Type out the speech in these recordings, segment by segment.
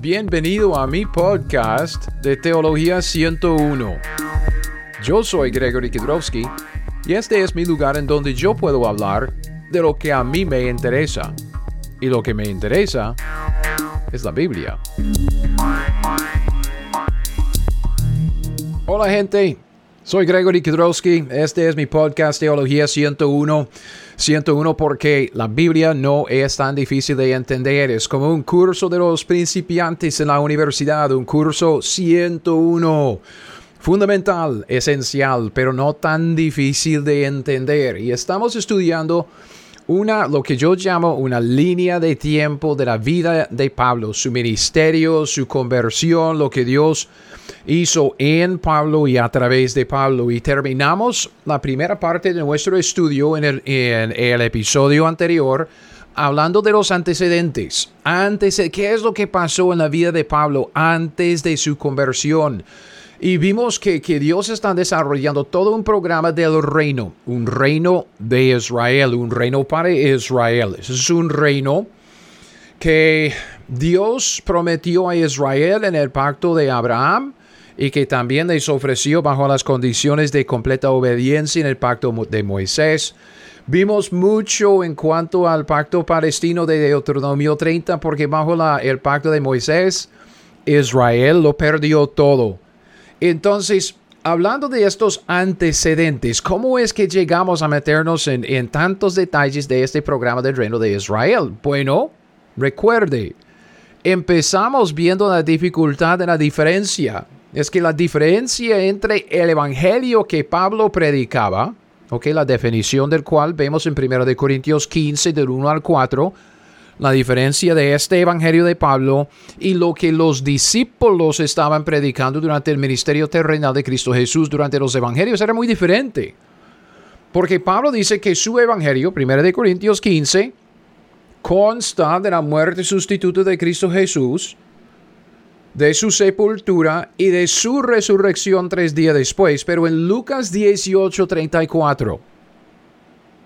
Bienvenido a mi podcast de Teología 101. Yo soy Gregory Kidrowski y este es mi lugar en donde yo puedo hablar de lo que a mí me interesa. Y lo que me interesa es la Biblia. Hola gente, soy Gregory Kidrowski, este es mi podcast Teología 101. 101 porque la Biblia no es tan difícil de entender, es como un curso de los principiantes en la universidad, un curso 101. Fundamental, esencial, pero no tan difícil de entender. Y estamos estudiando una, lo que yo llamo una línea de tiempo de la vida de Pablo, su ministerio, su conversión, lo que Dios hizo en Pablo y a través de Pablo. Y terminamos la primera parte de nuestro estudio en el, en el episodio anterior hablando de los antecedentes. Antes, ¿qué es lo que pasó en la vida de Pablo antes de su conversión? Y vimos que, Dios está desarrollando todo un programa del reino, un reino de Israel, un reino para Israel. es un reino que Dios prometió a Israel en el pacto de Abraham y que también les ofreció bajo las condiciones de completa obediencia en el pacto de Moisés. Vimos mucho en cuanto al pacto palestino de Deuteronomio 30 porque bajo el pacto de Moisés Israel lo perdió todo. Entonces, hablando de estos antecedentes, ¿cómo es que llegamos a meternos en, tantos detalles de este programa del reino de Israel? Bueno, recuerde, empezamos viendo la dificultad de la diferencia. Es que la diferencia entre el evangelio que Pablo predicaba, ok, la definición del cual vemos en 1 Corintios 15, del 1 al 4, la diferencia de este Evangelio de Pablo y lo que los discípulos estaban predicando durante el ministerio terrenal de Cristo Jesús durante los Evangelios era muy diferente. Porque Pablo dice que su Evangelio, 1 de Corintios 15, consta de la muerte sustituta de Cristo Jesús, de su sepultura y de su resurrección tres días después. Pero en Lucas 18, 34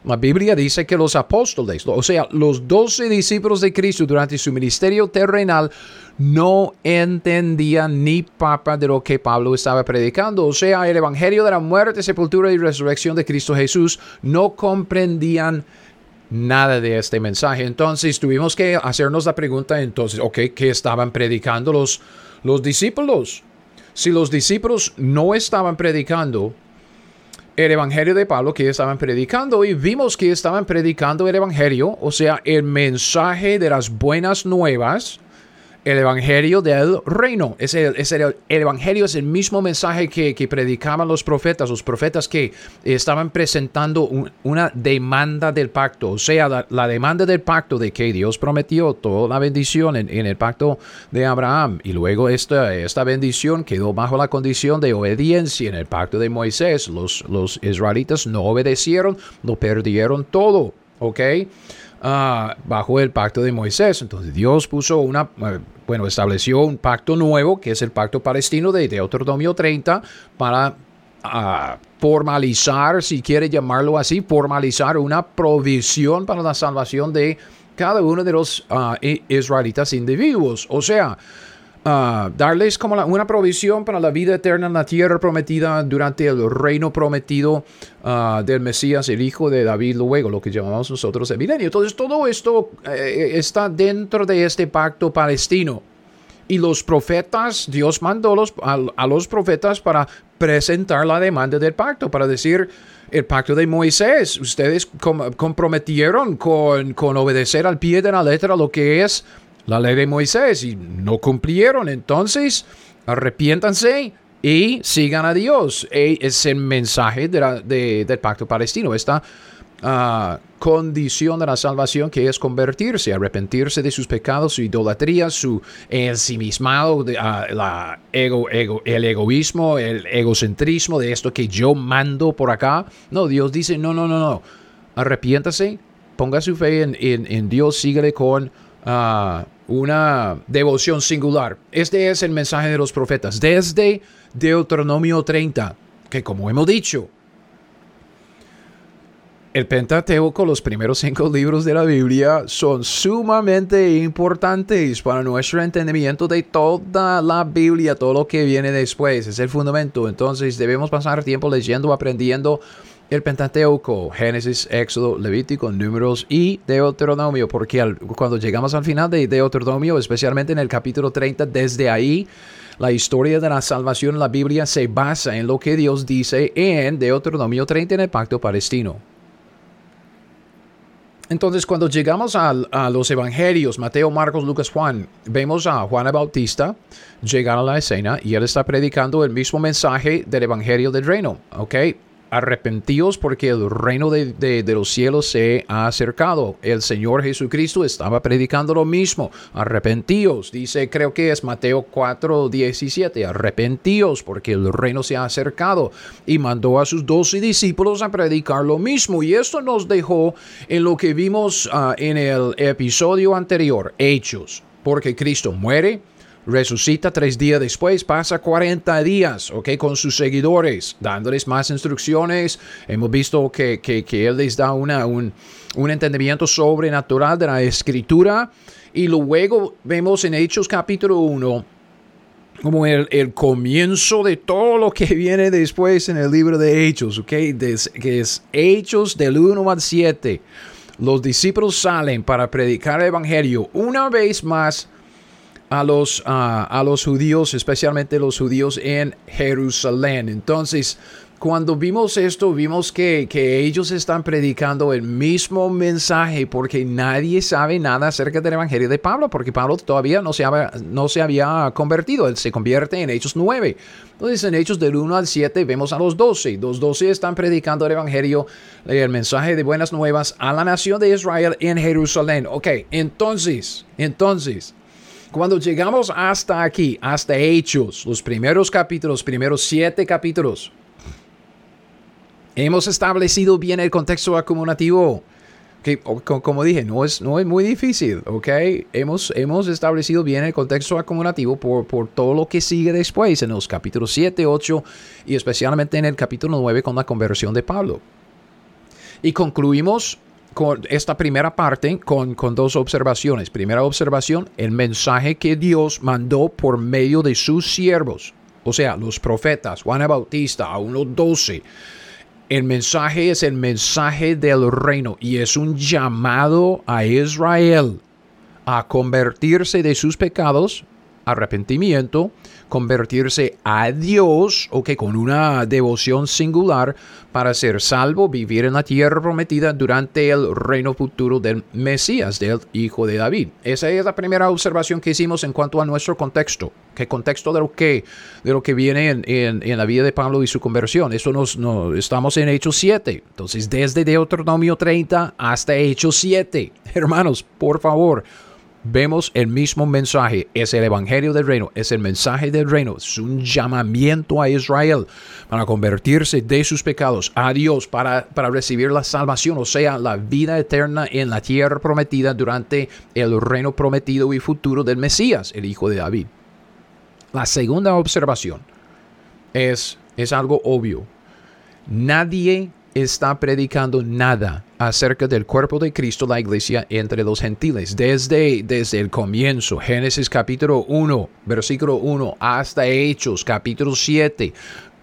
la Biblia dice que los apóstoles, o sea, los doce discípulos de Cristo durante su ministerio terrenal, no entendían ni papa de lo que Pablo estaba predicando. O sea, el evangelio de la muerte, sepultura y resurrección de Cristo Jesús no comprendían nada de este mensaje. Entonces tuvimos que hacernos la pregunta entonces, ok, ¿qué estaban predicando los, los discípulos? Si los discípulos no estaban predicando el Evangelio de Pablo que estaban predicando y vimos que estaban predicando el Evangelio, o sea, el mensaje de las buenas nuevas el evangelio del reino. Es el, el, evangelio es el mismo mensaje que, predicaban los profetas, los profetas que estaban presentando una demanda del pacto, o sea, la, demanda del pacto de que Dios prometió toda la bendición en, el pacto de Abraham y luego esta, esta bendición quedó bajo la condición de obediencia en el pacto de Moisés. Los, los israelitas no obedecieron, lo perdieron todo, ¿ok? Ah, bajo el pacto de Moisés. Entonces Dios puso una, eh, bueno, estableció un pacto nuevo, que es el pacto palestino de Deuteronomio 30, para ah, formalizar, si quiere llamarlo así, formalizar una provisión para la salvación de cada uno de los ah, israelitas individuos. O sea, darles como una provisión para la vida eterna en la tierra prometida durante el reino prometido uh, del Mesías, el hijo de David, luego lo que llamamos nosotros el milenio. Entonces todo esto eh, está dentro de este pacto palestino. Y los profetas, Dios mandó los, a, los profetas para presentar la demanda del pacto, para decir, el pacto de Moisés, ustedes comprometieron con, con obedecer al pie de la letra lo que es la ley de Moisés y no cumplieron. Entonces, arrepiéntanse y sigan a Dios. Es el mensaje del pacto palestino, esta ah, condición de la salvación que es convertirse, arrepentirse de sus pecados, su idolatría, su ensimismado, ah, el egoísmo, el egocentrismo de esto que yo mando por acá. No, Dios dice, no, no, no, no. Arrepiéntase, ponga su fe en, Dios, síguele con una devoción singular. Este es el mensaje de los profetas desde Deuteronomio 30, que como hemos dicho, el Pentateuco, los primeros cinco libros de la Biblia, son sumamente importantes para nuestro entendimiento de toda la Biblia, todo lo que viene después. Es el fundamento. Entonces debemos pasar tiempo leyendo, aprendiendo el Pentateuco, Génesis, Éxodo, Levítico, Números y Deuteronomio, porque cuando llegamos al final de Deuteronomio, especialmente en el capítulo 30, desde ahí la historia de la salvación en la Biblia se basa en lo que Dios dice en Deuteronomio 30 en el pacto palestino. Entonces, cuando llegamos a, los evangelios, Mateo, Marcos, Lucas, Juan, vemos a Juan Bautista llegar a la escena y él está predicando el mismo mensaje del evangelio del reino. ¿ok? Arrepentíos porque el reino de, los cielos se ha acercado. El Señor Jesucristo estaba predicando lo mismo. Arrepentíos, dice, creo que es Mateo 4, 17. Arrepentíos porque el reino se ha acercado. Y mandó a sus doce discípulos a predicar lo mismo. Y esto nos dejó en lo que vimos ah, en el episodio anterior, Hechos. Porque Cristo muere, resucita tres días después, pasa 40 días, ¿ok? Con sus seguidores, dándoles más instrucciones. Hemos visto que, que, Él les da una, un, un, entendimiento sobrenatural de la escritura. Y luego vemos en Hechos capítulo 1 como el, el, comienzo de todo lo que viene después en el libro de Hechos, ¿ok? que es Hechos del 1 al 7. Los discípulos salen para predicar el Evangelio una vez más a los, a los judíos, especialmente los judíos en Jerusalén. Entonces, cuando vimos esto, vimos que, que, ellos están predicando el mismo mensaje porque nadie sabe nada acerca del Evangelio de Pablo, porque Pablo todavía no se había, no se había convertido, él se convierte en Hechos 9. Entonces en Hechos del 1 al 7 vemos a los 12. Los 12 están predicando el Evangelio, el mensaje de buenas nuevas a la nación de Israel en Jerusalén. Ok, entonces, entonces, cuando llegamos hasta aquí, hasta Hechos, los primeros capítulos, primeros siete capítulos, hemos establecido bien el contexto acumulativo. Que, como dije, no es, no es muy difícil, ¿ok? Hemos, hemos establecido bien el contexto acumulativo por, por todo lo que sigue después en los capítulos 7, 8 y especialmente en el capítulo 9 con la conversión de Pablo. Y concluimos con esta primera parte con, con, dos observaciones. Primera observación, el mensaje que Dios mandó por medio de sus siervos, o sea, los profetas, Juan Bautista, a unos doce. El mensaje es el mensaje del reino y es un llamado a Israel a convertirse de sus pecados, arrepentimiento, convertirse a Dios, o que con una devoción singular para ser salvo, vivir en la tierra prometida durante el reino futuro del Mesías, del Hijo de David. Esa es la primera observación que hicimos en cuanto a nuestro contexto. ¿Qué contexto de lo que, de lo que viene en, en, la vida de Pablo y su conversión? Eso nos, estamos en Hechos 7. Entonces, desde Deuteronomio 30 hasta Hechos 7. Hermanos, por favor vemos el mismo mensaje. Es el Evangelio del Reino, es el mensaje del reino, es un llamamiento a Israel para convertirse de sus pecados a Dios, para, para recibir la salvación, o sea, la vida eterna en la tierra prometida durante el reino prometido y futuro del Mesías, el Hijo de David. La segunda observación es, es algo obvio. Nadie está predicando nada acerca del cuerpo de Cristo, la iglesia entre los gentiles. Desde, desde el comienzo, Génesis capítulo 1, versículo 1, hasta Hechos capítulo 7,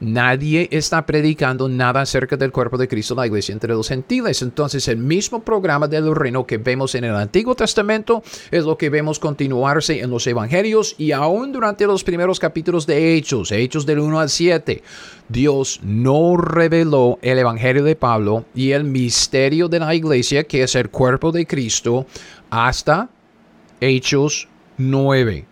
Nadie está predicando nada acerca del cuerpo de Cristo, la iglesia entre los gentiles. Entonces, el mismo programa del reino que vemos en el Antiguo Testamento es lo que vemos continuarse en los evangelios y aún durante los primeros capítulos de Hechos, Hechos del 1 al 7. Dios no reveló el evangelio de Pablo y el misterio de la iglesia, que es el cuerpo de Cristo, hasta Hechos 9.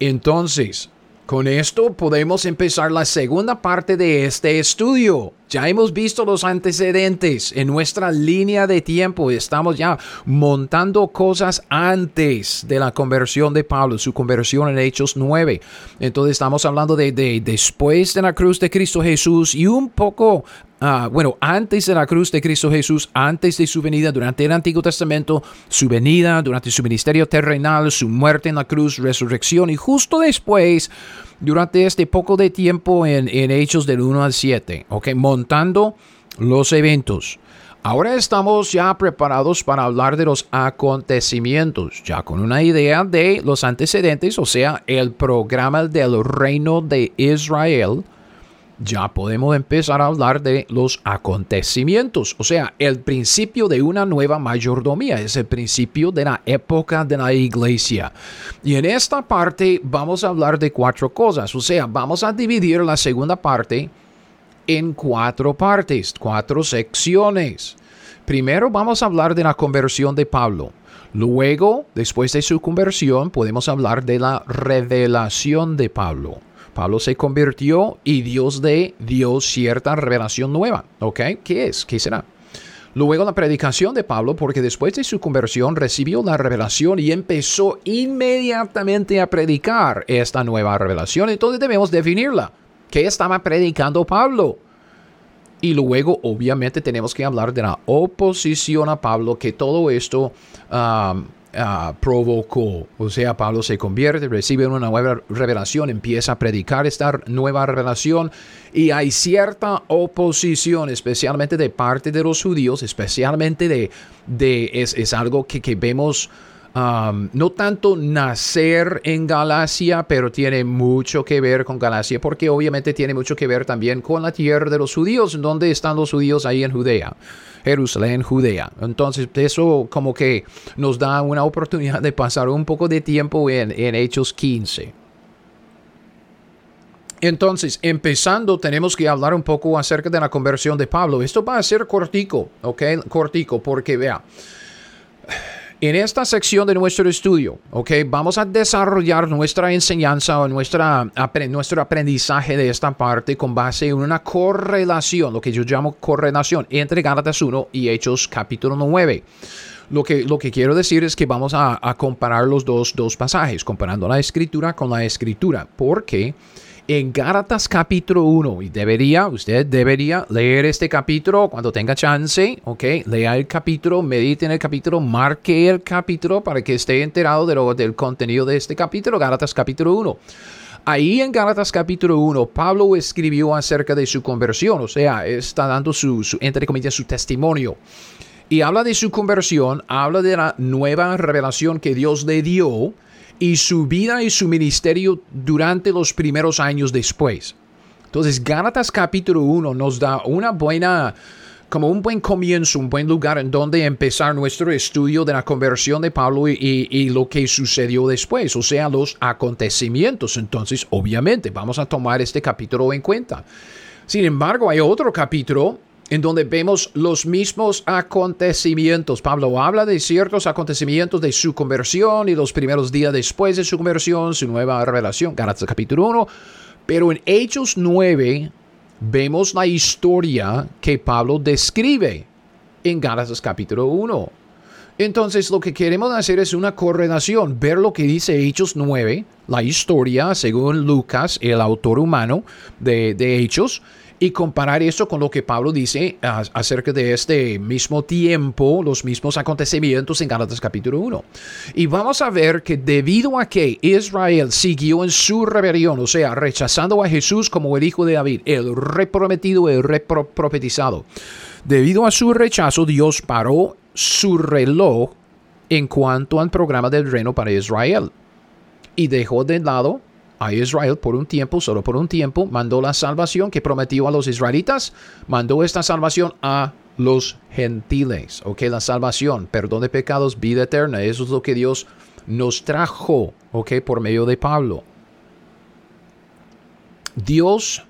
Entonces, con esto podemos empezar la segunda parte de este estudio. Ya hemos visto los antecedentes en nuestra línea de tiempo. Estamos ya montando cosas antes de la conversión de Pablo, su conversión en Hechos 9. Entonces estamos hablando de, de después de la cruz de Cristo Jesús y un poco Ah, bueno, antes de la cruz de Cristo Jesús, antes de su venida durante el Antiguo Testamento, su venida durante su ministerio terrenal, su muerte en la cruz, resurrección y justo después, durante este poco de tiempo en, Hechos del 1 al 7, ok, montando los eventos. Ahora estamos ya preparados para hablar de los acontecimientos, ya con una idea de los antecedentes, o sea, el programa del reino de Israel. Ya podemos empezar a hablar de los acontecimientos, o sea, el principio de una nueva mayordomía, es el principio de la época de la iglesia. Y en esta parte vamos a hablar de cuatro cosas, o sea, vamos a dividir la segunda parte en cuatro partes, cuatro secciones. Primero vamos a hablar de la conversión de Pablo. Luego, después de su conversión, podemos hablar de la revelación de Pablo. Pablo se convirtió y Dios de dio cierta revelación nueva. ¿Ok? ¿Qué es? ¿Qué será? Luego la predicación de Pablo, porque después de su conversión recibió la revelación y empezó inmediatamente a predicar esta nueva revelación. Entonces debemos definirla. ¿Qué estaba predicando Pablo? Y luego, obviamente, tenemos que hablar de la oposición a Pablo, que todo esto um, uh, provocó. O sea, Pablo se convierte, recibe una nueva revelación, empieza a predicar esta nueva revelación y hay cierta oposición, especialmente de parte de los judíos, especialmente de, es, es algo que, que vemos no tanto nacer en Galacia, pero tiene mucho que ver con Galacia, porque obviamente tiene mucho que ver también con la tierra de los judíos, donde están los judíos ahí en Judea. Jerusalén, Judea. Entonces, eso como que nos da una oportunidad de pasar un poco de tiempo en, en Hechos 15. Entonces, empezando, tenemos que hablar un poco acerca de la conversión de Pablo. Esto va a ser cortico, ¿ok? Cortico, porque vea, en esta sección de nuestro estudio, ok, vamos a desarrollar nuestra enseñanza o nuestra, nuestro aprendizaje de esta parte con base en una correlación, lo que yo llamo correlación entre Gálatas 1 y Hechos capítulo 9. Lo que, lo que quiero decir es que vamos a, a comparar los dos, dos pasajes, comparando la escritura con la escritura, porque en Gálatas capítulo 1. Y debería, usted debería leer este capítulo cuando tenga chance, ¿ok? Lea el capítulo, medite en el capítulo, marque el capítulo para que esté enterado de lo, del contenido de este capítulo, Gálatas capítulo 1. Ahí en Gálatas capítulo 1, Pablo escribió acerca de su conversión, o sea, está dando su, su, su testimonio. Y habla de su conversión, habla de la nueva revelación que Dios le dio y su vida y su ministerio durante los primeros años después. Entonces, Gálatas capítulo 1 nos da una buena, como un buen comienzo, un buen lugar en donde empezar nuestro estudio de la conversión de Pablo y, y, lo que sucedió después, o sea, los acontecimientos. Entonces, obviamente, vamos a tomar este capítulo en cuenta. Sin embargo, hay otro capítulo en donde vemos los mismos acontecimientos. Pablo habla de ciertos acontecimientos de su conversión y los primeros días después de su conversión, su nueva revelación, Gálatas capítulo 1. Pero en Hechos 9 vemos la historia que Pablo describe en Gálatas capítulo 1. Entonces lo que queremos hacer es una correlación, ver lo que dice Hechos 9, la historia según Lucas, el autor humano de Hechos, y comparar eso con lo que Pablo dice acerca de este mismo tiempo, los mismos acontecimientos en Gálatas capítulo 1. Y vamos a ver que debido a que Israel siguió en su rebelión, o sea, rechazando a Jesús como el hijo de David, el reprometido, el reprofetizado, debido a su rechazo, Dios paró su reloj en cuanto al programa del reino para Israel y dejó de lado a Israel por un tiempo, solo por un tiempo, mandó la salvación que prometió a los israelitas, mandó esta salvación a los gentiles. Ok, la salvación, perdón de pecados, vida eterna, eso es lo que Dios nos trajo, ok, por medio de Pablo. Dios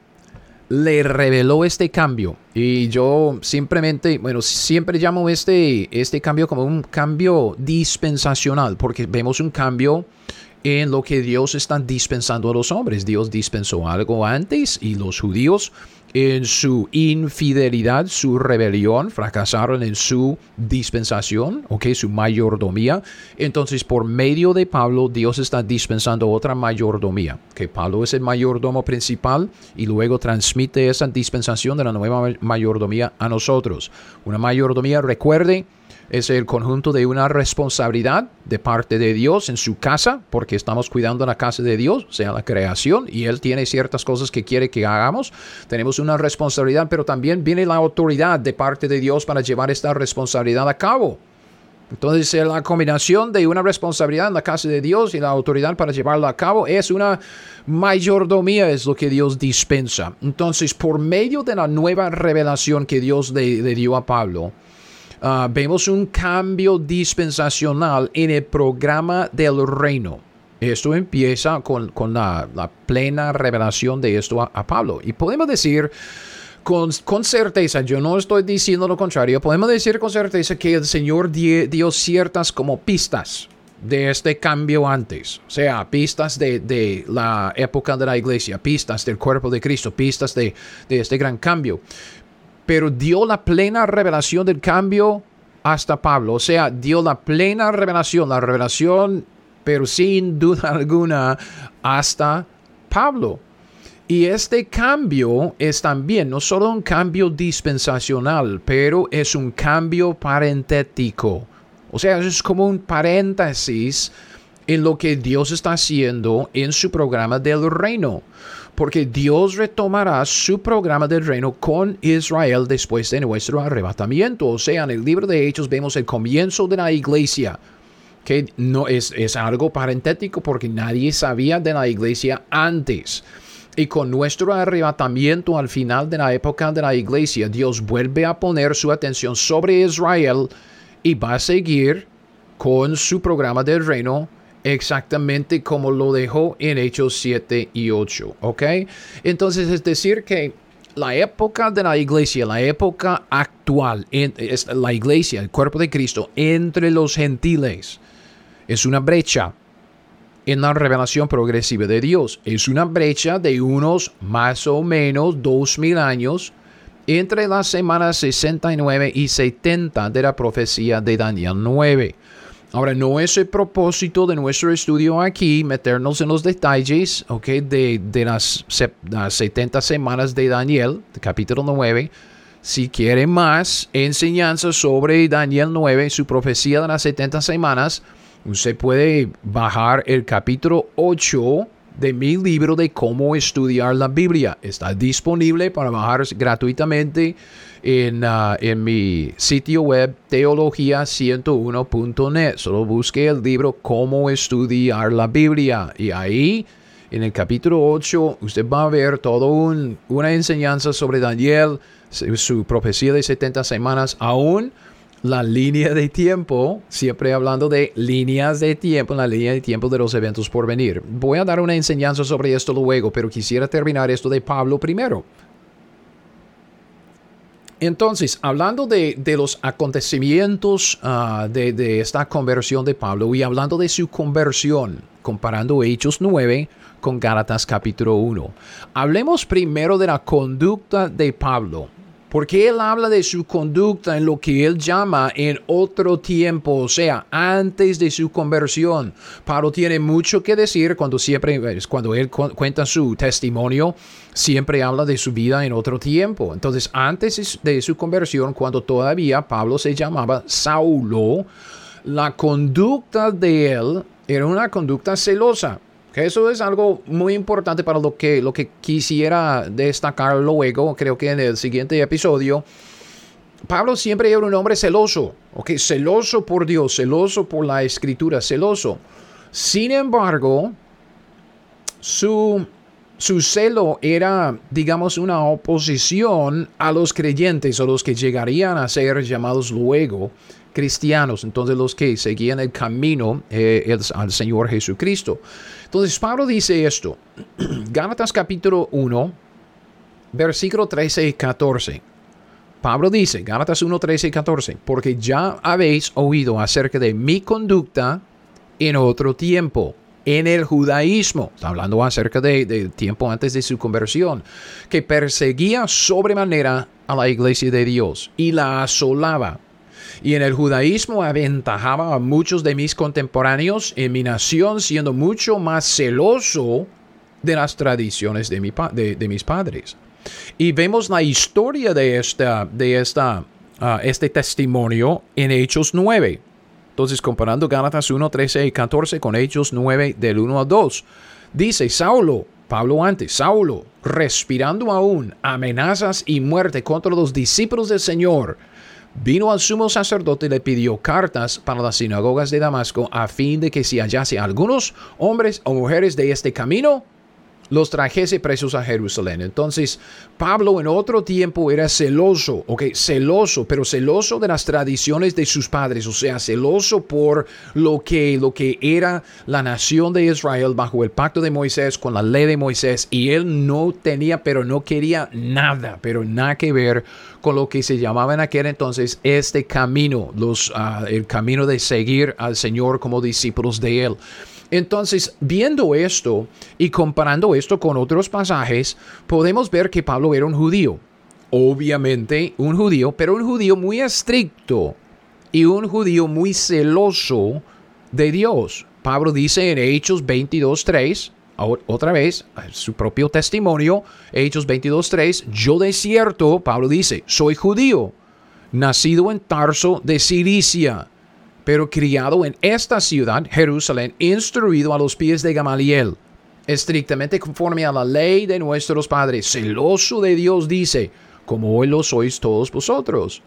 le reveló este cambio y yo simplemente, bueno, siempre llamo este, este cambio como un cambio dispensacional porque vemos un cambio en lo que Dios está dispensando a los hombres. Dios dispensó algo antes y los judíos en su infidelidad, su rebelión, fracasaron en su dispensación, ok, su mayordomía. Entonces, por medio de Pablo, Dios está dispensando otra mayordomía, que Pablo es el mayordomo principal y luego transmite esa dispensación de la nueva mayordomía a nosotros. Una mayordomía, recuerde, es el conjunto de una responsabilidad de parte de Dios en su casa, porque estamos cuidando la casa de Dios, sea, la creación, y Él tiene ciertas cosas que quiere que hagamos. Tenemos una responsabilidad, pero también viene la autoridad de parte de Dios para llevar esta responsabilidad a cabo. Entonces, eh, la combinación de una responsabilidad en la casa de Dios y la autoridad para llevarla a cabo es una mayordomía, es lo que Dios dispensa. Entonces, por medio de la nueva revelación que Dios le, dio a Pablo, ah, vemos un cambio dispensacional en el programa del reino. Esto empieza con, la, plena revelación de esto a Pablo. Y podemos decir con, certeza, yo no estoy diciendo lo contrario, podemos decir con certeza que el Señor dio ciertas como pistas de este cambio antes, o sea, pistas de, la época de la iglesia, pistas del cuerpo de Cristo, pistas de, de este gran cambio, pero dio la plena revelación del cambio hasta Pablo, o sea, dio la plena revelación, la revelación, pero sin duda alguna, hasta Pablo. Y este cambio es también no solo un cambio dispensacional, pero es un cambio parentético. O sea, es como un paréntesis en lo que Dios está haciendo en su programa del reino. Porque Dios retomará su programa del reino con Israel después de nuestro arrebatamiento. O sea, en el libro de Hechos vemos el comienzo de la iglesia que no es, algo parentético porque nadie sabía de la iglesia antes. Y con nuestro arrebatamiento al final de la época de la iglesia, Dios vuelve a poner su atención sobre Israel y va a seguir con su programa del reino exactamente como lo dejó en Hechos 7 y 8. ¿Ok? Entonces es decir que la época de la iglesia, la época actual, es la iglesia, el cuerpo de Cristo, entre los gentiles, es una brecha en la revelación progresiva de Dios. Es una brecha de unos más o menos dos mil años entre las semanas 69 y 70 de la profecía de Daniel 9. Ahora, no es el propósito de nuestro estudio aquí meternos en los detalles okay, de, de las, las 70 semanas de Daniel, capítulo 9. Si quiere más enseñanza sobre Daniel 9, su profecía de las 70 semanas, Usted puede bajar el capítulo 8 de mi libro de cómo estudiar la Biblia. Está disponible para bajar gratuitamente en, ah, en mi sitio web teología101.net. Solo busque el libro Cómo estudiar la Biblia y ahí en el capítulo 8 usted va a ver toda una enseñanza sobre Daniel, su profecía de 70 semanas, aún la línea de tiempo, siempre hablando de líneas de tiempo, la línea de tiempo de los eventos por venir. Voy a dar una enseñanza sobre esto luego, pero quisiera terminar esto de Pablo primero. Entonces, hablando de, los acontecimientos ah, de, de, esta conversión de Pablo y hablando de su conversión, comparando Hechos 9 con Gálatas capítulo 1, hablemos primero de la conducta de Pablo porque él habla de su conducta en lo que él llama en otro tiempo, o sea, antes de su conversión. Pablo tiene mucho que decir cuando siempre, cuando él cuenta su testimonio, siempre habla de su vida en otro tiempo. Entonces, antes de su conversión, cuando todavía Pablo se llamaba Saulo, la conducta de él era una conducta celosa. Eso es algo muy importante para lo que, lo que quisiera destacar luego, creo que en el siguiente episodio. Pablo siempre era un hombre celoso, ¿ok? Celoso por Dios, celoso por la escritura, celoso. Sin embargo, su, su celo era, digamos, una oposición a los creyentes o los que llegarían a ser llamados luego cristianos, entonces los que seguían el camino eh, al Señor Jesucristo. Entonces Pablo dice esto, Gálatas capítulo 1, versículo 13 y 14. Pablo dice, Gálatas 1, 13 y 14, porque ya habéis oído acerca de mi conducta en otro tiempo, en el judaísmo, está hablando acerca de tiempo antes de su conversión, que perseguía sobremanera a la iglesia de Dios y la asolaba y en el judaísmo aventajaba a muchos de mis contemporáneos en mi nación siendo mucho más celoso de las tradiciones de, de, mis padres. Y vemos la historia de esta, de esta ah, este testimonio en Hechos 9. Entonces, comparando Gálatas 1, 13 y 14 con Hechos 9 del 1 al 2, dice Saulo, Pablo antes, Saulo, respirando aún amenazas y muerte contra los discípulos del Señor, vino al sumo sacerdote y le pidió cartas para las sinagogas de Damasco a fin de que si hallase algunos hombres o mujeres de este camino, los trajese presos a Jerusalén. Entonces, Pablo en otro tiempo era celoso, ok, celoso, pero celoso de las tradiciones de sus padres, o sea, celoso por lo que, lo que era la nación de Israel bajo el pacto de Moisés, con la ley de Moisés, y él no tenía, pero no quería nada, pero nada que ver con lo que se llamaba en aquel entonces este camino, los, ah, el camino de seguir al Señor como discípulos de él. Entonces, viendo esto y comparando esto con otros pasajes, podemos ver que Pablo era un judío. Obviamente un judío, pero un judío muy estricto y un judío muy celoso de Dios. Pablo dice en Hechos 22.3, otra vez, su propio testimonio, Hechos 22.3, yo de cierto, Pablo dice, soy judío, nacido en Tarso de Cilicia pero criado en esta ciudad, Jerusalén, instruido a los pies de Gamaliel, estrictamente conforme a la ley de nuestros padres, celoso de Dios, dice, como hoy lo sois todos vosotros.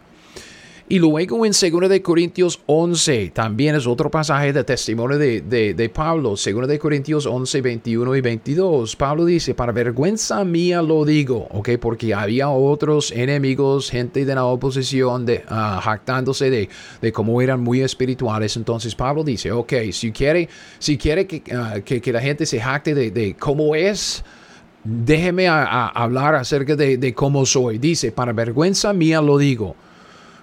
Y luego en 2 de Corintios 11, también es otro pasaje de testimonio de, de, Pablo, 2 de Corintios 11, 21 y 22. Pablo dice, para vergüenza mía lo digo, ¿ok? Porque había otros enemigos, gente de la oposición, de, ah, jactándose de, de cómo eran muy espirituales. Entonces Pablo dice, ok, si quiere, si quiere que, ah, que, la gente se jacte de, de cómo es, déjeme hablar acerca de, de cómo soy. Dice, para vergüenza mía lo digo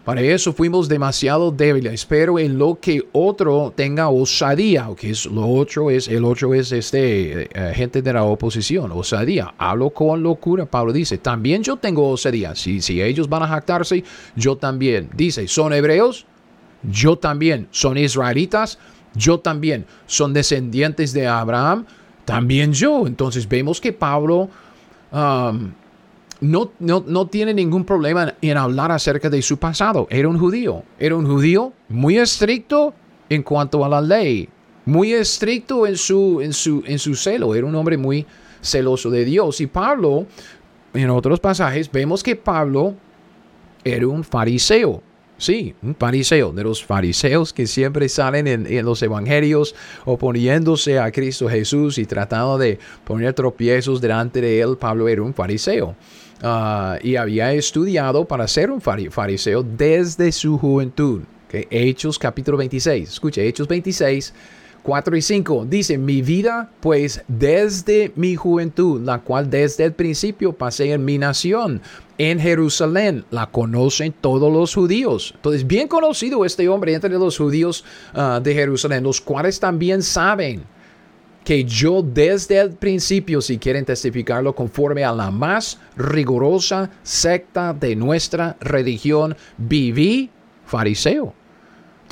para eso fuimos demasiado débiles, pero en lo que otro tenga osadía, que es lo otro es, el otro es este eh, gente de la oposición, osadía. Hablo con locura, Pablo dice, también yo tengo osadía. Si, si ellos van a jactarse, yo también. Dice, ¿son hebreos? Yo también. ¿Son israelitas? Yo también. ¿Son descendientes de Abraham? También yo. Entonces vemos que Pablo... no, no, tiene ningún problema en hablar acerca de su pasado. Era un judío. Era un judío muy estricto en cuanto a la ley. Muy estricto en su, en su, en su celo. Era un hombre muy celoso de Dios. Y Pablo, en otros pasajes, vemos que Pablo era un fariseo. Sí, un fariseo, de los fariseos que siempre salen en, en, los evangelios oponiéndose a Cristo Jesús y tratando de poner tropiezos delante de él. Pablo era un fariseo. Ah, y había estudiado para ser un fariseo desde su juventud. Hechos capítulo 26. Escuche, Hechos 26, 4 y 5. Dice, mi vida pues desde mi juventud, la cual desde el principio pasé en mi nación, en Jerusalén, la conocen todos los judíos. Entonces, bien conocido este hombre entre los judíos ah, de Jerusalén, los cuales también saben que yo desde el principio, si quieren testificarlo conforme a la más rigurosa secta de nuestra religión, viví fariseo.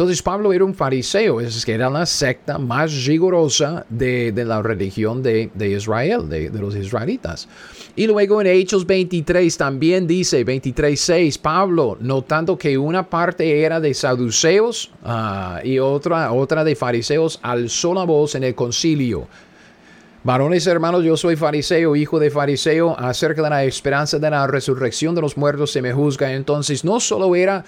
Entonces Pablo era un fariseo, es que era la secta más rigurosa de, la religión de, Israel, de, los israelitas. Y luego en Hechos 23 también dice, 23.6, Pablo, notando que una parte era de saduceos ah, y otra, otra de fariseos, alzó la voz en el concilio. Varones hermanos, yo soy fariseo, hijo de fariseo, acerca de la esperanza de la resurrección de los muertos se me juzga. Entonces no solo era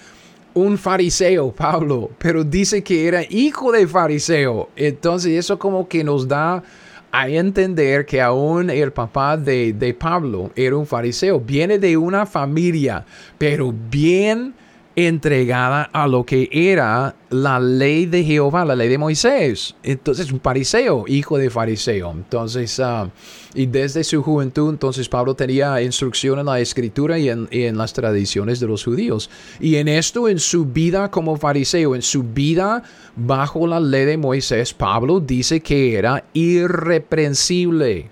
un fariseo, Pablo, pero dice que era hijo de fariseo. Entonces eso como que nos da a entender que aún el papá de, de Pablo era un fariseo. Viene de una familia, pero bien entregada a lo que era la ley de Jehová, la ley de Moisés. Entonces, un fariseo, hijo de fariseo. Entonces, ah, y desde su juventud, entonces Pablo tenía instrucción en la escritura y en, y en, las tradiciones de los judíos. Y en esto, en su vida como fariseo, en su vida bajo la ley de Moisés, Pablo dice que era irreprensible.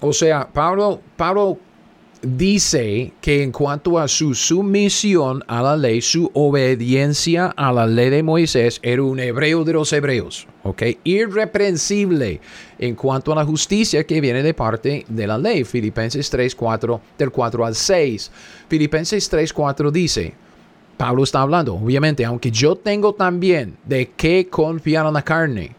O sea, Pablo, Pablo dice que en cuanto a su sumisión a la ley, su obediencia a la ley de Moisés, era un hebreo de los hebreos, ¿ok? Irreprensible en cuanto a la justicia que viene de parte de la ley. Filipenses 3, 4, del 4 al 6. Filipenses 3, 4 dice, Pablo está hablando, obviamente, aunque yo tengo también de qué confiar en la carne.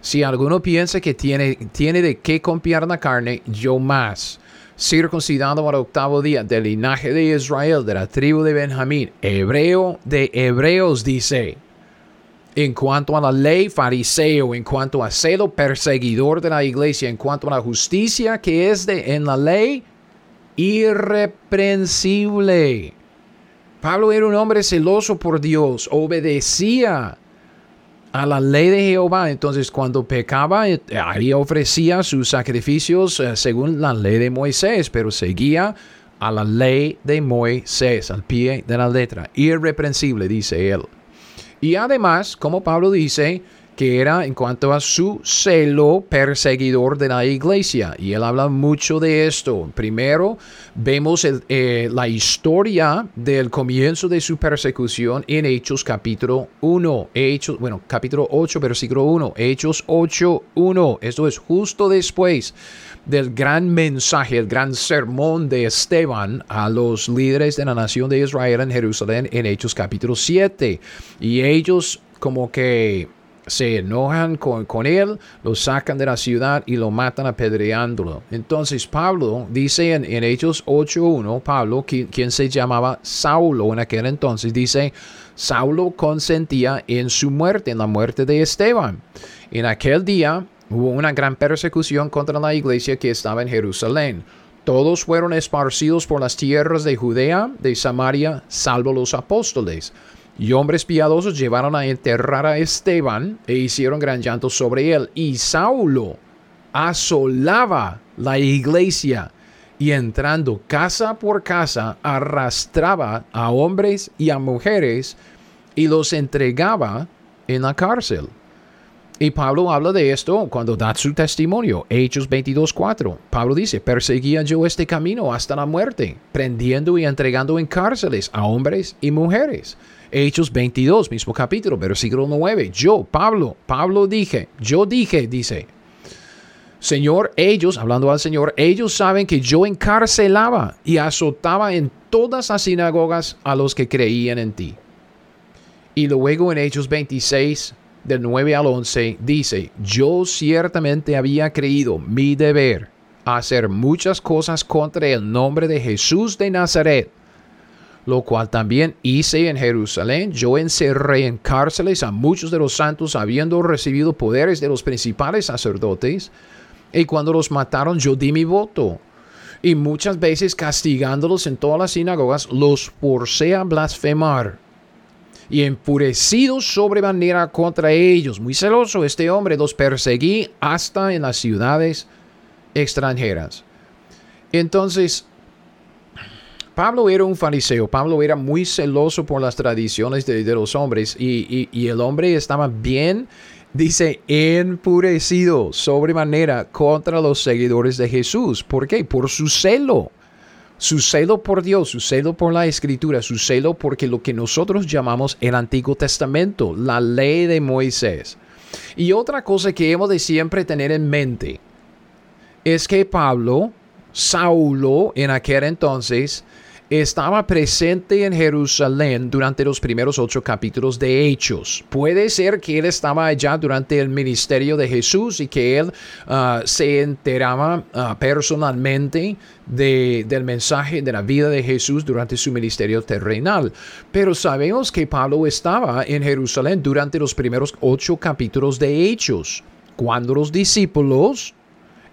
Si alguno piensa que tiene, tiene de qué confiar en la carne, yo más circuncidado al octavo día del linaje de Israel, de la tribu de Benjamín, hebreo de hebreos, dice. En cuanto a la ley, fariseo, en cuanto a celo, perseguidor de la iglesia, en cuanto a la justicia que es de en la ley, irreprensible. Pablo era un hombre celoso por Dios, obedecía a la ley de Jehová. Entonces, cuando pecaba, eh, ahí ofrecía sus sacrificios eh, según la ley de Moisés, pero seguía a la ley de Moisés, al pie de la letra. Irreprensible, dice él. Y además, como Pablo dice, que era en cuanto a su celo perseguidor de la iglesia. Y él habla mucho de esto. Primero, vemos eh, la historia del comienzo de su persecución en Hechos capítulo 1. Hechos, bueno, capítulo 8, versículo 1. Hechos 8, 1. Esto es justo después del gran mensaje, el gran sermón de Esteban a los líderes de la nación de Israel en Jerusalén en Hechos capítulo 7. Y ellos como que se enojan con, él, lo sacan de la ciudad y lo matan apedreándolo. Entonces Pablo dice en, en Hechos 8.1, Pablo, quien, se llamaba Saulo en aquel entonces, dice, Saulo consentía en su muerte, en la muerte de Esteban. En aquel día hubo una gran persecución contra la iglesia que estaba en Jerusalén. Todos fueron esparcidos por las tierras de Judea, de Samaria, salvo los apóstoles. Y hombres piadosos llevaron a enterrar a Esteban e hicieron gran llanto sobre él. Y Saulo asolaba la iglesia y entrando casa por casa arrastraba a hombres y a mujeres y los entregaba en la cárcel. Y Pablo habla de esto cuando da su testimonio, Hechos 22.4. Pablo dice, perseguía yo este camino hasta la muerte, prendiendo y entregando en cárceles a hombres y mujeres. Hechos 22, mismo capítulo, versículo 9. Yo, Pablo, Pablo dije, yo dije, dice, Señor, ellos, hablando al Señor, ellos saben que yo encarcelaba y azotaba en todas las sinagogas a los que creían en ti. Y luego en Hechos 26, del 9 al 11, dice, yo ciertamente había creído mi deber hacer muchas cosas contra el nombre de Jesús de Nazaret, lo cual también hice en Jerusalén. Yo encerré en cárceles a muchos de los santos, habiendo recibido poderes de los principales sacerdotes, y cuando los mataron yo di mi voto. Y muchas veces castigándolos en todas las sinagogas, los forcé a blasfemar y enfurecido sobremanera contra ellos, muy celoso este hombre, los perseguí hasta en las ciudades extranjeras. Entonces, Pablo era un fariseo, Pablo era muy celoso por las tradiciones de, los hombres y, y el hombre estaba bien, dice, enfurecido sobremanera contra los seguidores de Jesús. ¿Por qué? Por su celo su celo por Dios, su celo por la escritura, su celo porque lo que nosotros llamamos el Antiguo Testamento, la ley de Moisés. Y otra cosa que hemos de siempre tener en mente es que Pablo, Saulo en aquel entonces, estaba presente en Jerusalén durante los primeros ocho capítulos de Hechos. Puede ser que él estaba allá durante el ministerio de Jesús y que él ah, se enteraba ah, personalmente del mensaje de la vida de Jesús durante su ministerio terrenal. Pero sabemos que Pablo estaba en Jerusalén durante los primeros ocho capítulos de Hechos, cuando los discípulos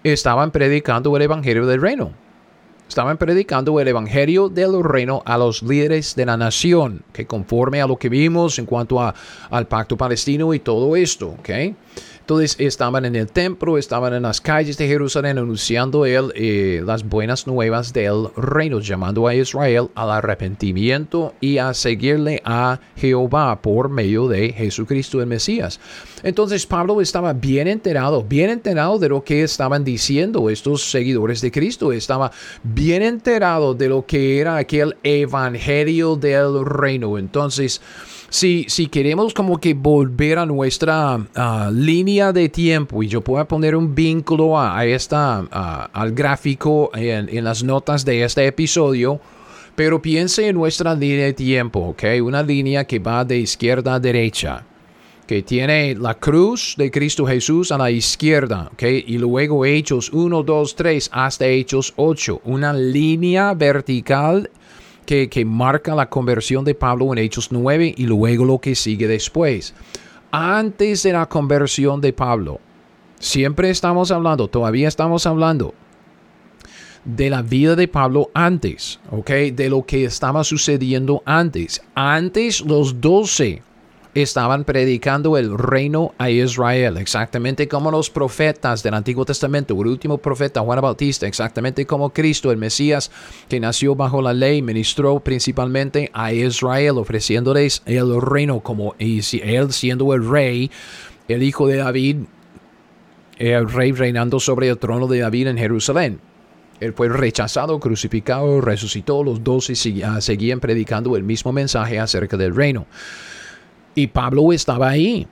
estaban predicando el Evangelio del Reino estaban predicando el evangelio del reino a los líderes de la nación, que conforme a lo que vimos en cuanto a, al pacto palestino y todo esto, ¿ok? Entonces estaban en el templo, estaban en las calles de Jerusalén anunciando él eh, las buenas nuevas del reino, llamando a Israel al arrepentimiento y a seguirle a Jehová por medio de Jesucristo el Mesías. Entonces Pablo estaba bien enterado, bien enterado de lo que estaban diciendo estos seguidores de Cristo, estaba bien enterado de lo que era aquel evangelio del reino. Entonces, si, si queremos como que volver a nuestra ah, línea de tiempo, y yo puedo poner un vínculo a, esta, al gráfico en, en las notas de este episodio, pero piense en nuestra línea de tiempo, ¿ok? Una línea que va de izquierda a derecha que tiene la cruz de Cristo Jesús a la izquierda, ¿ok? Y luego Hechos 1, 2, 3 hasta Hechos 8, una línea vertical que, marca la conversión de Pablo en Hechos 9 y luego lo que sigue después. Antes de la conversión de Pablo, siempre estamos hablando, todavía estamos hablando de la vida de Pablo antes, ¿ok? De lo que estaba sucediendo antes. Antes los doce estaban predicando el reino a Israel, exactamente como los profetas del Antiguo Testamento, el último profeta Juan Bautista, exactamente como Cristo, el Mesías, que nació bajo la ley, ministró principalmente a Israel, ofreciéndoles el reino como él siendo el rey, el hijo de David, el rey reinando sobre el trono de David en Jerusalén. Él fue rechazado, crucificado, resucitó. Los doce seguían predicando el mismo mensaje acerca del reino. Y Pablo estaba ahí.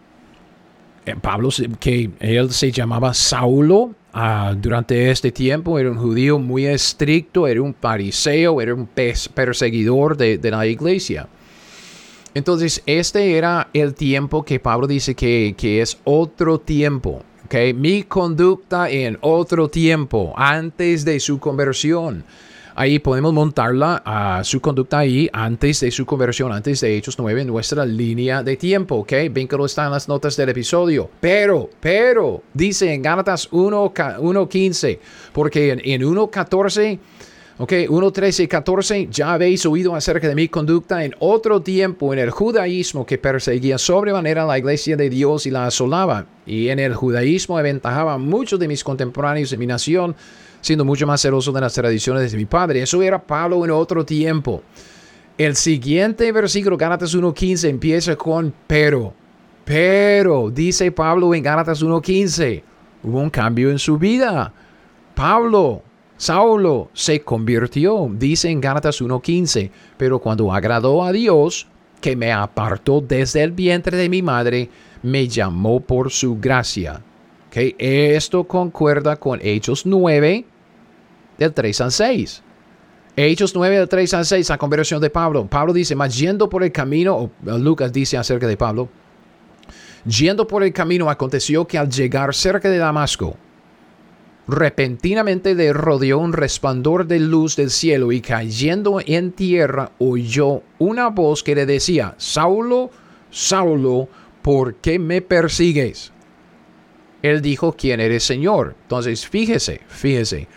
Eh, Pablo, que él se llamaba Saulo, ah, durante este tiempo era un judío muy estricto, era un fariseo, era un perseguidor de, la iglesia. Entonces, este era el tiempo que Pablo dice que, que es otro tiempo. Okay? Mi conducta en otro tiempo, antes de su conversión. Ahí podemos montarla a su conducta ahí antes de su conversión, antes de Hechos 9, en nuestra línea de tiempo, ¿ok? Ven está en las notas del episodio. Pero, pero, dice en Gálatas 1.15, porque en, en 1.14... Ok, 1, 13 y 14, ya habéis oído acerca de mi conducta en otro tiempo en el judaísmo que perseguía sobremanera la iglesia de Dios y la asolaba. Y en el judaísmo aventajaba a muchos de mis contemporáneos de mi nación siendo mucho más celoso de las tradiciones de mi padre. Eso era Pablo en otro tiempo. El siguiente versículo, Gálatas 1.15, empieza con pero. Pero, dice Pablo en Gálatas 1.15, hubo un cambio en su vida. Pablo, Saulo, se convirtió, dice en Gálatas 1.15, pero cuando agradó a Dios, que me apartó desde el vientre de mi madre, me llamó por su gracia. Okay, esto concuerda con Hechos 9, del 3 al 6. Hechos 9 del 3 al 6, la conversión de Pablo. Pablo dice, más yendo por el camino, o Lucas dice acerca de Pablo, yendo por el camino aconteció que al llegar cerca de Damasco, repentinamente le rodeó un resplandor de luz del cielo y cayendo en tierra oyó una voz que le decía, Saulo, Saulo, ¿por qué me persigues? Él dijo, ¿quién eres Señor? Entonces, fíjese, fíjese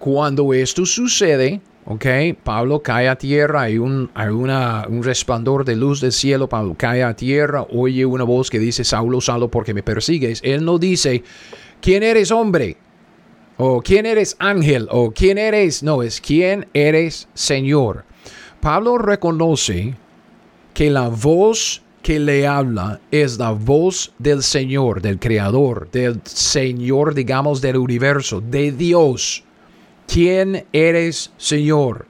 cuando esto sucede, ¿ok? Pablo cae a tierra, hay, un, un resplandor de luz del cielo, Pablo cae a tierra, oye una voz que dice, Saulo, Saulo, porque me persigues. Él no dice, ¿quién eres hombre? O ¿quién eres ángel? O ¿quién eres? No, es ¿quién eres Señor? Pablo reconoce que la voz que le habla es la voz del Señor, del Creador, del Señor, digamos, del universo, de Dios. ¿Quién eres, Señor?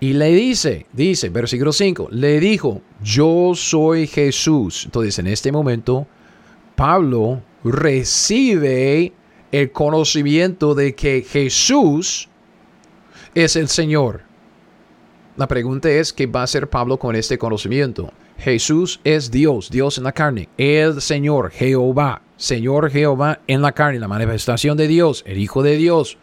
Y le dice, dice, versículo 5, le dijo, yo soy Jesús. Entonces, en este momento, Pablo recibe el conocimiento de que Jesús es el Señor. La pregunta es, ¿qué va a hacer Pablo con este conocimiento? Jesús es Dios, Dios en la carne, el Señor, Jehová, Señor Jehová en la carne, la manifestación de Dios, el Hijo de Dios.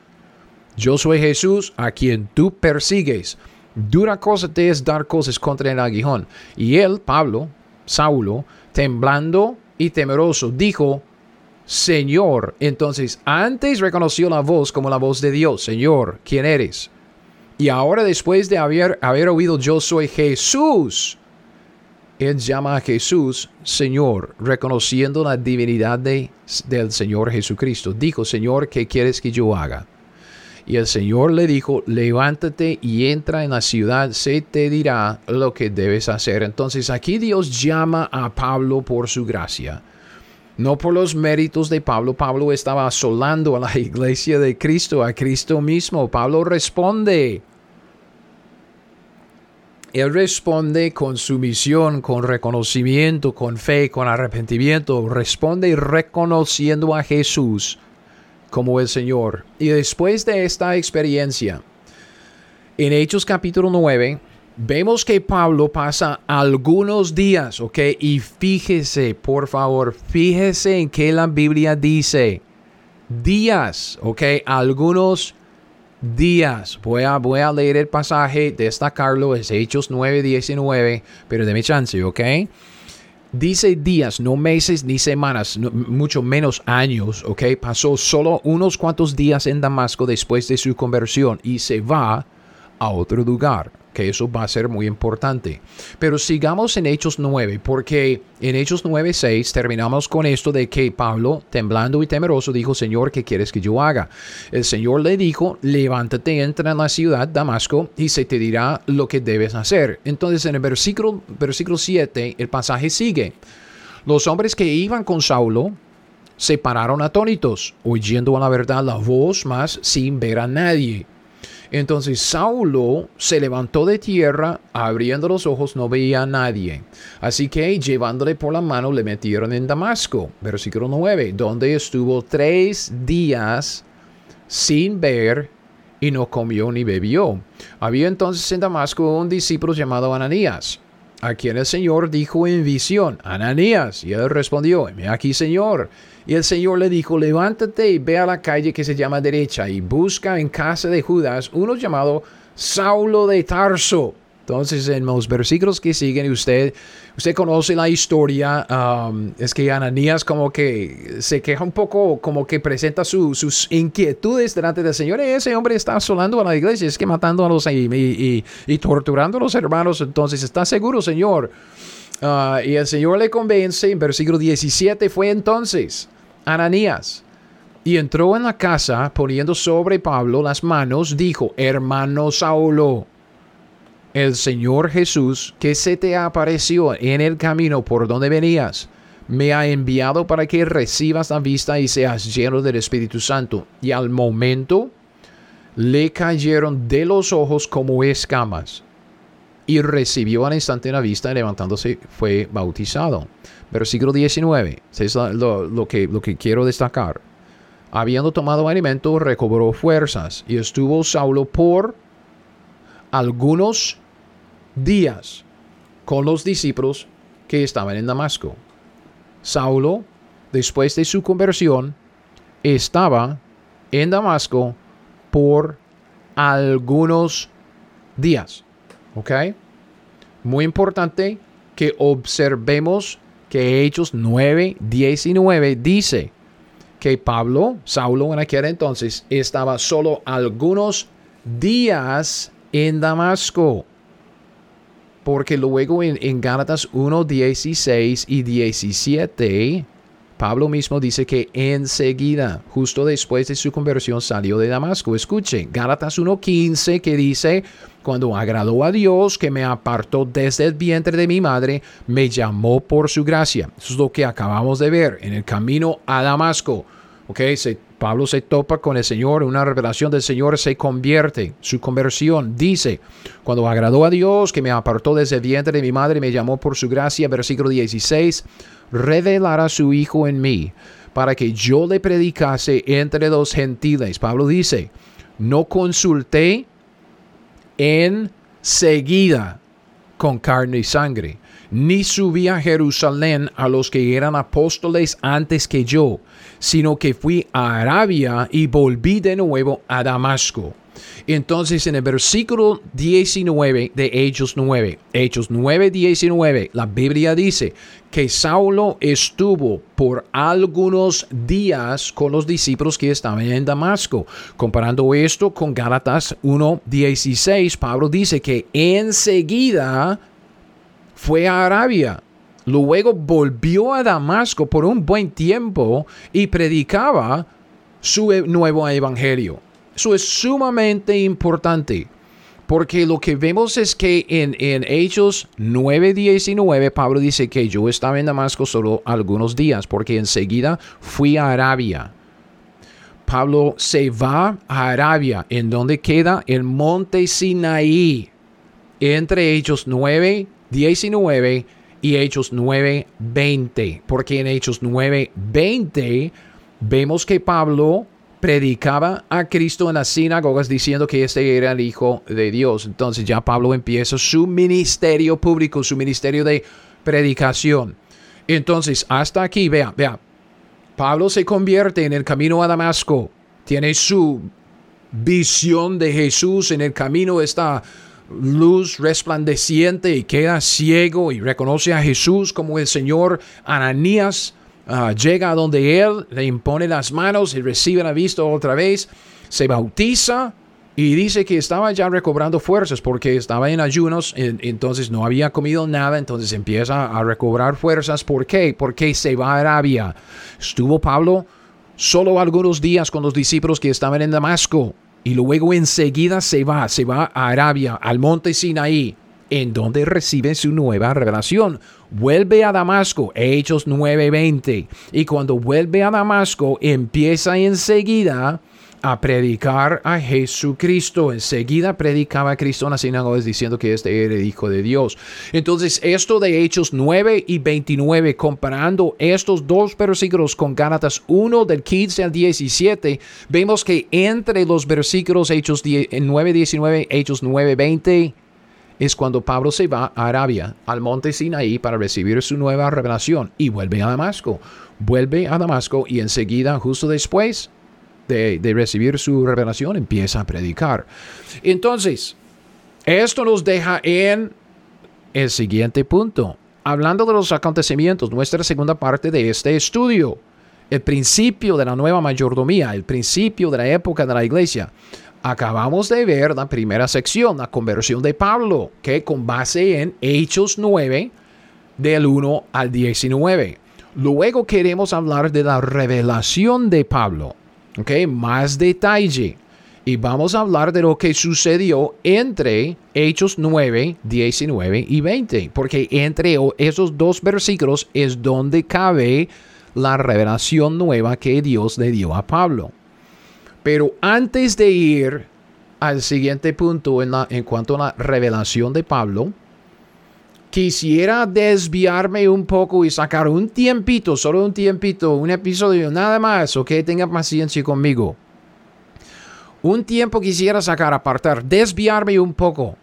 Yo soy Jesús a quien tú persigues. Dura cosa te es dar cosas contra el aguijón. Y él, Pablo, Saulo, temblando y temeroso, dijo, Señor. Entonces, antes reconoció la voz como la voz de Dios. Señor, ¿quién eres? Y ahora después de haber, haber oído yo soy Jesús, él llama a Jesús Señor, reconociendo la divinidad de, del Señor Jesucristo. Dijo, Señor, ¿qué quieres que yo haga? Y el Señor le dijo, levántate y entra en la ciudad, se te dirá lo que debes hacer. Entonces aquí Dios llama a Pablo por su gracia. No por los méritos de Pablo. Pablo estaba asolando a la iglesia de Cristo, a Cristo mismo. Pablo responde. Él responde con sumisión, con reconocimiento, con fe, con arrepentimiento. Responde reconociendo a Jesús como el Señor. Y después de esta experiencia, en Hechos capítulo 9, vemos que Pablo pasa algunos días, ¿ok? Y fíjese, por favor, fíjese en que la Biblia dice días, ¿ok? Algunos días. Voy a, voy a leer el pasaje, destacarlo, es Hechos 9, 19, pero mi chance, ¿ok? Dice días, no meses ni semanas, mucho menos años, ¿ok? Pasó solo unos cuantos días en Damasco después de su conversión y se va a otro lugar que eso va a ser muy importante. Pero sigamos en Hechos 9, porque en Hechos 9, 6 terminamos con esto de que Pablo, temblando y temeroso, dijo, Señor, ¿qué quieres que yo haga? El Señor le dijo, levántate, entra en la ciudad, Damasco, y se te dirá lo que debes hacer. Entonces en el versículo, versículo 7, el pasaje sigue. Los hombres que iban con Saulo se pararon atónitos, oyendo a la verdad la voz, mas sin ver a nadie. Entonces Saulo se levantó de tierra, abriendo los ojos no veía a nadie. Así que llevándole por la mano le metieron en Damasco. Versículo 9, donde estuvo tres días sin ver y no comió ni bebió. Había entonces en Damasco un discípulo llamado Ananías, a quien el Señor dijo en visión, Ananías, y él respondió, me aquí Señor. Y el Señor le dijo, levántate y ve a la calle que se llama derecha y busca en casa de Judas uno llamado Saulo de Tarso. Entonces, en los versículos que siguen, usted, usted conoce la historia. Um, es que Ananías como que se queja un poco, como que presenta sus inquietudes delante del Señor. ese hombre está asolando a la iglesia, es que matando a los y, y, torturando a los hermanos. Entonces, ¿está seguro, Señor? Uh, y el Señor le convence. En versículo 17 fue entonces Ananías. Y entró en la casa poniendo sobre Pablo las manos, dijo, hermano Saulo, el Señor Jesús, que se te apareció en el camino por donde venías, me ha enviado para que recibas la vista y seas lleno del Espíritu Santo. Y al momento le cayeron de los ojos como escamas. Y recibió al instante la vista y levantándose fue bautizado. Versículo 19, es lo, que, lo que quiero destacar. Habiendo tomado alimento, recobró fuerzas y estuvo Saulo por algunos días con los discípulos que estaban en Damasco. Saulo, después de su conversión, estaba en Damasco por algunos días. ¿Ok? Muy importante que observemos que Hechos 9, 19 dice que Pablo, Saulo en aquel entonces, estaba solo algunos días en Damasco. Porque luego en, en Gálatas 1, 16 y 17 Pablo mismo dice que enseguida, justo después de su conversión, salió de Damasco. Escuche, Gálatas 1.15 que dice, cuando agradó a Dios que me apartó desde el vientre de mi madre, me llamó por su gracia. Eso es lo que acabamos de ver en el camino a Damasco. Okay, Pablo se topa con el Señor, una revelación del Señor se convierte, su conversión dice, cuando agradó a Dios que me apartó desde el vientre de mi madre, me llamó por su gracia, versículo 16, revelará su Hijo en mí, para que yo le predicase entre los gentiles. Pablo dice, no consulté en seguida con carne y sangre, ni subí a Jerusalén a los que eran apóstoles antes que yo, sino que fui a Arabia y volví de nuevo a Damasco. Entonces en el versículo 19 de Hechos 9, Hechos 9, 19, la Biblia dice que Saulo estuvo por algunos días con los discípulos que estaban en Damasco. Comparando esto con Gálatas 1, 16, Pablo dice que enseguida fue a Arabia. Luego volvió a Damasco por un buen tiempo y predicaba su e-, nuevo evangelio. Eso es sumamente importante. Porque lo que vemos es que en, en Hechos 9:19 Pablo dice que yo estaba en Damasco solo algunos días porque enseguida fui a Arabia. Pablo se va a Arabia, en donde queda el monte Sinaí, entre Hechos 9:19 y Hechos 9:20. Porque en Hechos 9:20 vemos que Pablo predicaba a Cristo en las sinagogas diciendo que este era el Hijo de Dios. Entonces ya Pablo empieza su ministerio público, su ministerio de predicación. Entonces, hasta aquí, vea, vea, Pablo se convierte en el camino a Damasco, tiene su visión de Jesús en el camino, esta luz resplandeciente y queda ciego y reconoce a Jesús como el Señor. Ananías Ah, llega a donde él, le impone las manos y recibe la vista otra vez, se bautiza y dice que estaba ya recobrando fuerzas porque estaba en ayunos, entonces no había comido nada, entonces empieza a recobrar fuerzas. ¿Por qué? Porque se va a Arabia. Estuvo Pablo solo algunos días con los discípulos que estaban en Damasco y luego enseguida se va, se va a Arabia, al monte Sinaí en donde recibe su nueva revelación. Vuelve a Damasco, Hechos 9:20. Y cuando vuelve a Damasco, empieza enseguida a predicar a Jesucristo. Enseguida predicaba a Cristo en las sinagogas diciendo que este era el Hijo de Dios. Entonces, esto de Hechos 9 y 29, comparando estos dos versículos con Gálatas 1 del 15 al 17, vemos que entre los versículos Hechos 9, 19, Hechos 9, 20, es cuando Pablo se va a Arabia, al monte Sinaí, para recibir su nueva revelación y vuelve a Damasco. Vuelve a Damasco y enseguida, justo después de, recibir su revelación, empieza a predicar. Entonces, esto nos deja en el siguiente punto. Hablando de los acontecimientos, nuestra segunda parte de este estudio, el principio de la nueva mayordomía, el principio de la época de la iglesia. Acabamos de ver la primera sección, la conversión de Pablo, que con base en Hechos 9, del 1 al 19. Luego queremos hablar de la revelación de Pablo, ¿ok? Más detalle. Y vamos a hablar de lo que sucedió entre Hechos 9, 19 y 20, porque entre esos dos versículos es donde cabe la revelación nueva que Dios le dio a Pablo. Pero antes de ir al siguiente punto en, en cuanto a la revelación de Pablo, quisiera desviarme un poco y sacar un tiempito, solo un tiempito, un episodio, nada más, ok, tenga paciencia conmigo. Un tiempo quisiera sacar, apartar, desviarme un poco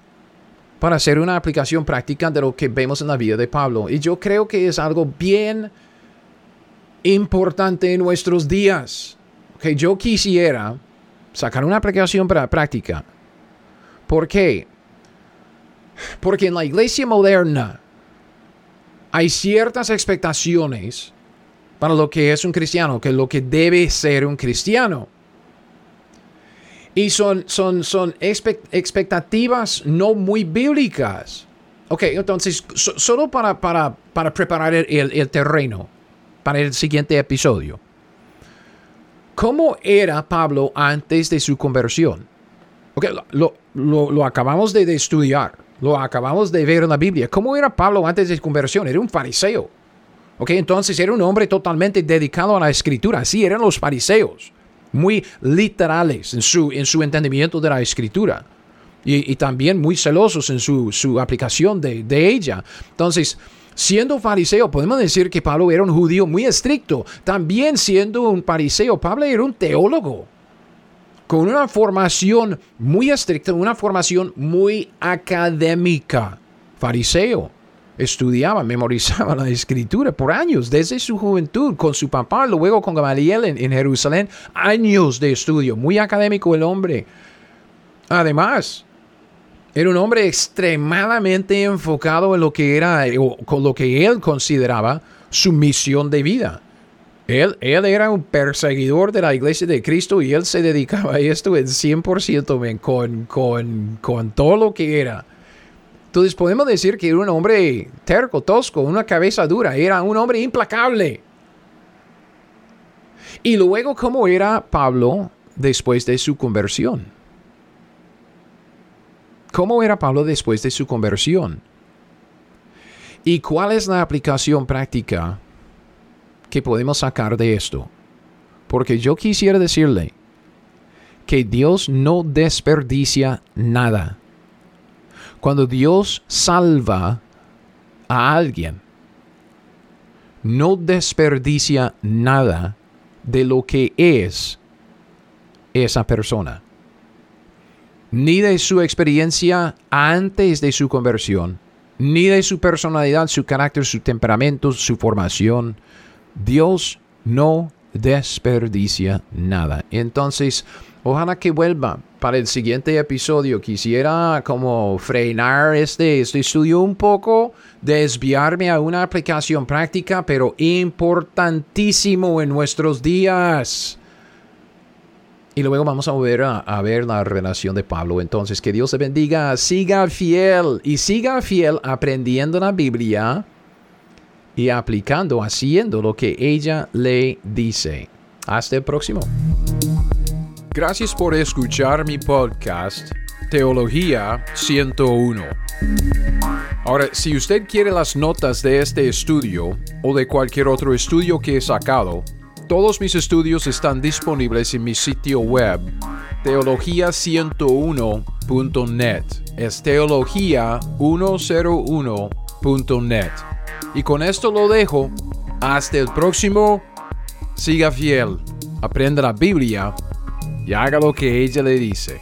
para hacer una aplicación práctica de lo que vemos en la vida de Pablo. Y yo creo que es algo bien importante en nuestros días que yo quisiera sacar una aplicación práctica. ¿Por qué? Porque en la iglesia moderna hay ciertas expectaciones para lo que es un cristiano, que lo que debe ser un cristiano. Y son, son, son expectativas no muy bíblicas. Ok, entonces, solo para, para, para preparar el terreno para el siguiente episodio. ¿Cómo era Pablo antes de su conversión? Okay, lo, lo, acabamos de, estudiar, lo acabamos de ver en la Biblia. ¿Cómo era Pablo antes de su conversión? Era un fariseo. Okay, entonces era un hombre totalmente dedicado a la escritura. Así eran los fariseos, muy literales en su, en su entendimiento de la escritura. Y, también muy celosos en su, su aplicación de, de ella. Entonces, Siendo fariseo, podemos decir que Pablo era un judío muy estricto. También siendo un fariseo, Pablo era un teólogo con una formación muy estricta, una formación muy académica. Fariseo. Estudiaba, memorizaba la escritura por años, desde su juventud, con su papá, luego con Gamaliel en, Jerusalén. Años de estudio, muy académico el hombre. Además, era un hombre extremadamente enfocado en lo que era, o con lo que él consideraba su misión de vida. Él, él, era un perseguidor de la iglesia de Cristo y él se dedicaba a esto en 100% con, con, con todo lo que era. Entonces podemos decir que era un hombre terco, tosco, una cabeza dura, era un hombre implacable. Y luego, ¿cómo era Pablo después de su conversión? ¿Cómo era Pablo después de su conversión? ¿Y cuál es la aplicación práctica que podemos sacar de esto? Porque yo quisiera decirle que Dios no desperdicia nada. Cuando Dios salva a alguien, no desperdicia nada de lo que es esa persona, ni de su experiencia antes de su conversión, ni de su personalidad, su carácter, su temperamento, su formación. Dios no desperdicia nada. Entonces, ojalá que vuelva para el siguiente episodio. Quisiera como frenar este, este estudio un poco, desviarme a una aplicación práctica, pero importantísimo en nuestros días. Y luego vamos a volver a, ver la revelación de Pablo. Entonces, que Dios te bendiga, siga fiel y siga fiel aprendiendo la Biblia y aplicando, haciendo lo que ella le dice. Hasta el próximo. Gracias por escuchar mi podcast Teología 101. Ahora, si usted quiere las notas de este estudio o de cualquier otro estudio que he sacado, todos mis estudios están disponibles en mi sitio web teología101.net. Es teología101.net. Y con esto lo dejo. Hasta el próximo. Siga fiel, aprenda la Biblia y haga lo que ella le dice.